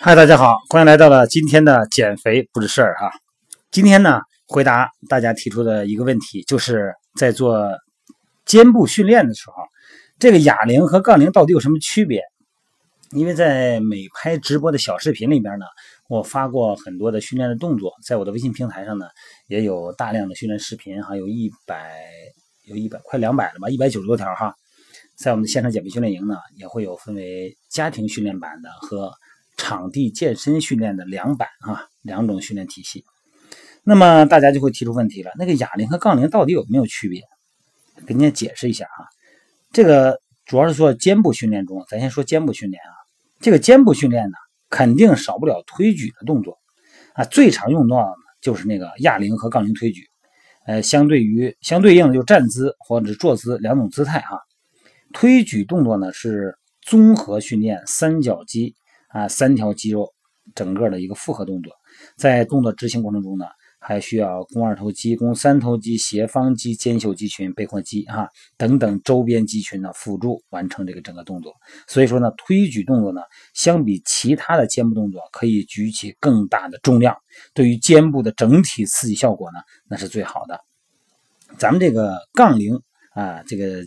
嗨，大家好，欢迎来到了今天的减肥不是事儿哈。今天呢，回答大家提出的一个问题，就是在做肩部训练的时候，这个哑铃和杠铃到底有什么区别？因为在美拍直播的小视频里边呢，我发过很多的训练的动作，在我的微信平台上呢，也有大量的训练视频，还有一百有一百快两百了吧，一百九十多条哈。在我们的线上减肥训练营呢，也会有分为家庭训练版的和。场地健身训练的两版啊，两种训练体系。那么大家就会提出问题了：那个哑铃和杠铃到底有没有区别？给您解释一下啊。这个主要是说肩部训练中，咱先说肩部训练啊。这个肩部训练呢，肯定少不了推举的动作啊。最常用到的就是那个哑铃和杠铃推举。呃，相对于相对应的就站姿或者坐姿两种姿态哈。推举动作呢是综合训练三角肌。啊，三条肌肉整个的一个复合动作，在动作执行过程中呢，还需要肱二头肌、肱三头肌、斜方肌、肩袖肌群、背阔肌啊等等周边肌群呢辅助完成这个整个动作。所以说呢，推举动作呢，相比其他的肩部动作，可以举起更大的重量，对于肩部的整体刺激效果呢，那是最好的。咱们这个杠铃啊，这个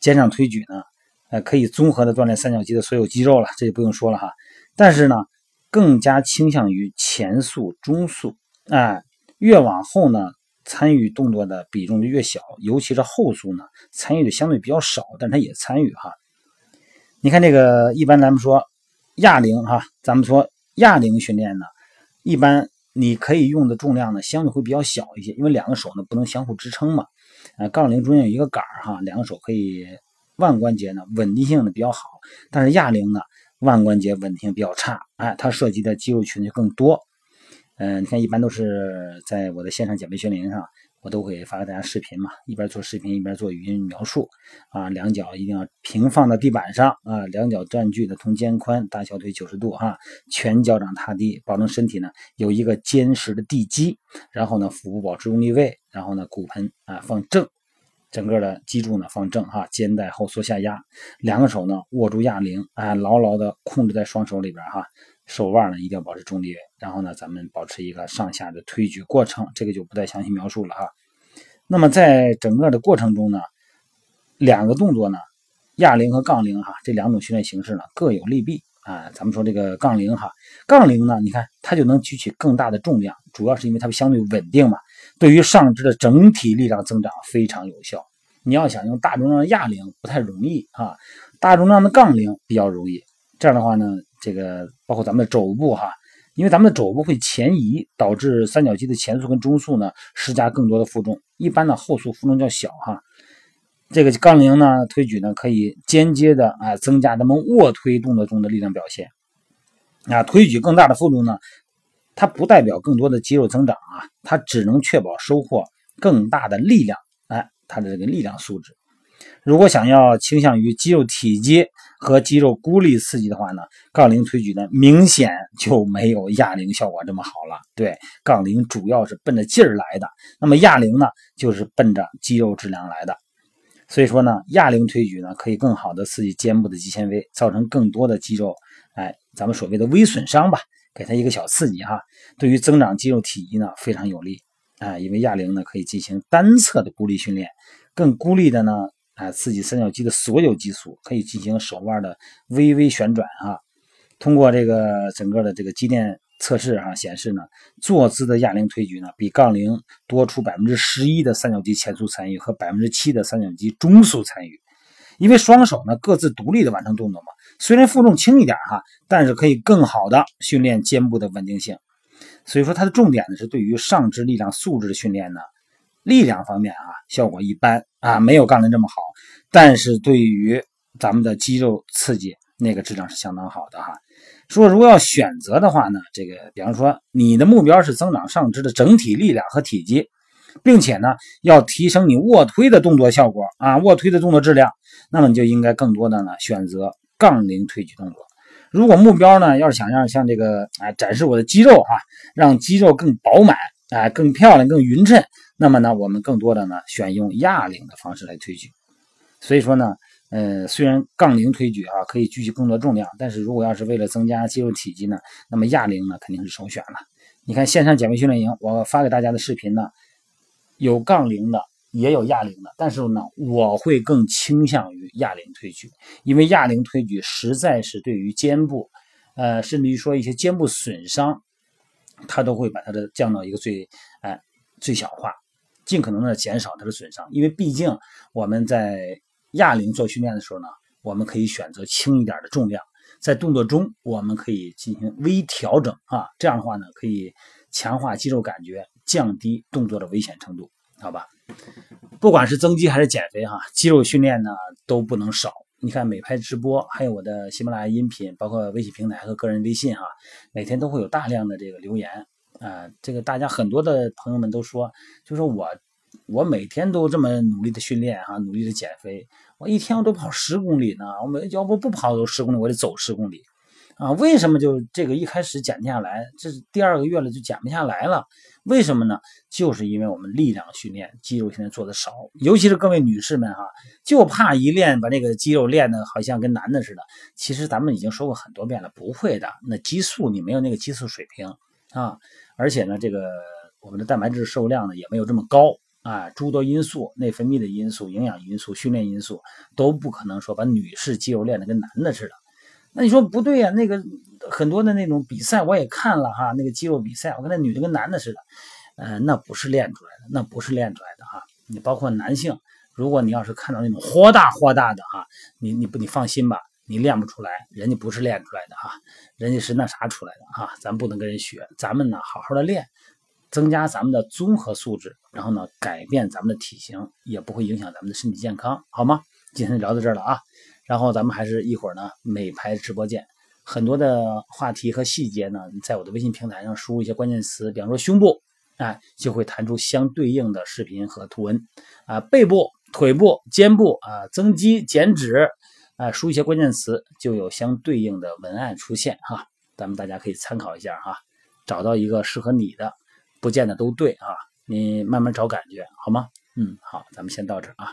肩上推举呢，呃，可以综合的锻炼三角肌的所有肌肉了，这就不用说了哈。但是呢，更加倾向于前束、中束，哎，越往后呢，参与动作的比重就越小，尤其是后束呢，参与的相对比较少，但它也参与哈。你看这个，一般咱们说哑铃哈，咱们说哑铃训练呢，一般你可以用的重量呢，相对会比较小一些，因为两个手呢不能相互支撑嘛。啊，杠铃中间有一个杆儿哈，两个手可以腕关节呢稳定性的比较好，但是哑铃呢。腕关节稳定性比较差，哎，它涉及的肌肉群就更多。嗯，你看，一般都是在我的线上减肥训练营上，我都会发给大家视频嘛，一边做视频一边做语音描述。啊，两脚一定要平放在地板上啊，两脚占据的同肩宽，大小腿九十度哈，全脚掌踏地，保证身体呢有一个坚实的地基。然后呢，腹部保持中立位，然后呢，骨盆啊放正。整个的脊柱呢放正哈，肩带后缩下压，两个手呢握住哑铃，啊，牢牢的控制在双手里边哈，手腕呢一定要保持中立，然后呢咱们保持一个上下的推举过程，这个就不再详细描述了哈。那么在整个的过程中呢，两个动作呢，哑铃和杠铃哈这两种训练形式呢各有利弊啊。咱们说这个杠铃哈，杠铃呢，你看它就能举起更大的重量，主要是因为它相对稳定嘛。对于上肢的整体力量增长非常有效。你要想用大重量的哑铃不太容易啊，大重量的杠铃比较容易。这样的话呢，这个包括咱们的肘部哈，因为咱们的肘部会前移，导致三角肌的前束跟中束呢施加更多的负重。一般呢后束负重较小哈。这个杠铃呢推举呢可以间接的啊增加咱们卧推动作中的力量表现。啊，推举更大的负重呢。它不代表更多的肌肉增长啊，它只能确保收获更大的力量，哎，它的这个力量素质。如果想要倾向于肌肉体积和肌肉孤立刺激的话呢，杠铃推举呢明显就没有哑铃效果这么好了。对，杠铃主要是奔着劲儿来的，那么哑铃呢就是奔着肌肉质量来的。所以说呢，哑铃推举呢可以更好的刺激肩部的肌纤维，造成更多的肌肉，哎，咱们所谓的微损伤吧。给它一个小刺激哈，对于增长肌肉体积呢非常有利啊，因为哑铃呢可以进行单侧的孤立训练，更孤立的呢啊刺激三角肌的所有肌群，可以进行手腕的微微旋转啊。通过这个整个的这个肌电测试哈显示呢，坐姿的哑铃推举呢比杠铃多出百分之十一的三角肌前束参与和百分之七的三角肌中束参与。因为双手呢各自独立的完成动作嘛，虽然负重轻一点哈，但是可以更好的训练肩部的稳定性。所以说它的重点呢是对于上肢力量素质的训练呢，力量方面啊效果一般啊，没有杠铃这么好。但是对于咱们的肌肉刺激，那个质量是相当好的哈。说如果要选择的话呢，这个比方说你的目标是增长上肢的整体力量和体积。并且呢，要提升你卧推的动作效果啊，卧推的动作质量，那么你就应该更多的呢选择杠铃推举动作。如果目标呢，要是想让像这个啊展示我的肌肉哈，让肌肉更饱满啊，更漂亮、更匀称，那么呢，我们更多的呢选用哑铃的方式来推举。所以说呢，呃，虽然杠铃推举啊可以举起更多重量，但是如果要是为了增加肌肉体积呢，那么哑铃呢肯定是首选了。你看线上减肥训练营，我发给大家的视频呢，有杠铃的，也有哑铃的，但是呢，我会更倾向于哑铃推举，因为哑铃推举实在是对于肩部，呃，甚至于说一些肩部损伤，它都会把它的降到一个最，哎，最小化，尽可能的减少它的损伤，因为毕竟我们在。哑铃做训练的时候呢，我们可以选择轻一点的重量，在动作中我们可以进行微调整啊，这样的话呢，可以强化肌肉感觉，降低动作的危险程度，好吧？不管是增肌还是减肥哈，肌肉训练呢都不能少。你看美拍直播，还有我的喜马拉雅音频，包括微信平台和个人微信哈，每天都会有大量的这个留言啊，这个大家很多的朋友们都说，就说我。我每天都这么努力的训练哈，努力的减肥，我一天我都跑十公里呢。我们要不不跑都十公里，我得走十公里啊。为什么就这个一开始减不下来？这是第二个月了就减不下来了？为什么呢？就是因为我们力量训练、肌肉训练做的少，尤其是各位女士们哈，就怕一练把那个肌肉练的好像跟男的似的。其实咱们已经说过很多遍了，不会的。那激素你没有那个激素水平啊，而且呢，这个我们的蛋白质摄入量呢也没有这么高。啊，诸多因素，内分泌的因素、营养因素、训练因素，都不可能说把女士肌肉练得跟男的似的。那你说不对呀？那个很多的那种比赛我也看了哈，那个肌肉比赛，我看那女的跟男的似的，呃，那不是练出来的，那不是练出来的哈。你包括男性，如果你要是看到那种豁大豁大的哈，你你不你放心吧，你练不出来，人家不是练出来的哈，人家是那啥出来的哈，咱不能跟人学，咱们呢好好的练。增加咱们的综合素质，然后呢，改变咱们的体型，也不会影响咱们的身体健康，好吗？今天聊到这儿了啊，然后咱们还是一会儿呢美拍直播见。很多的话题和细节呢，在我的微信平台上输入一些关键词，比方说胸部，哎，就会弹出相对应的视频和图文啊，背部、腿部、肩部啊，增肌减脂啊，输一些关键词就有相对应的文案出现哈，咱们大家可以参考一下哈，找到一个适合你的。不见得都对啊，你慢慢找感觉好吗？嗯，好，咱们先到这啊。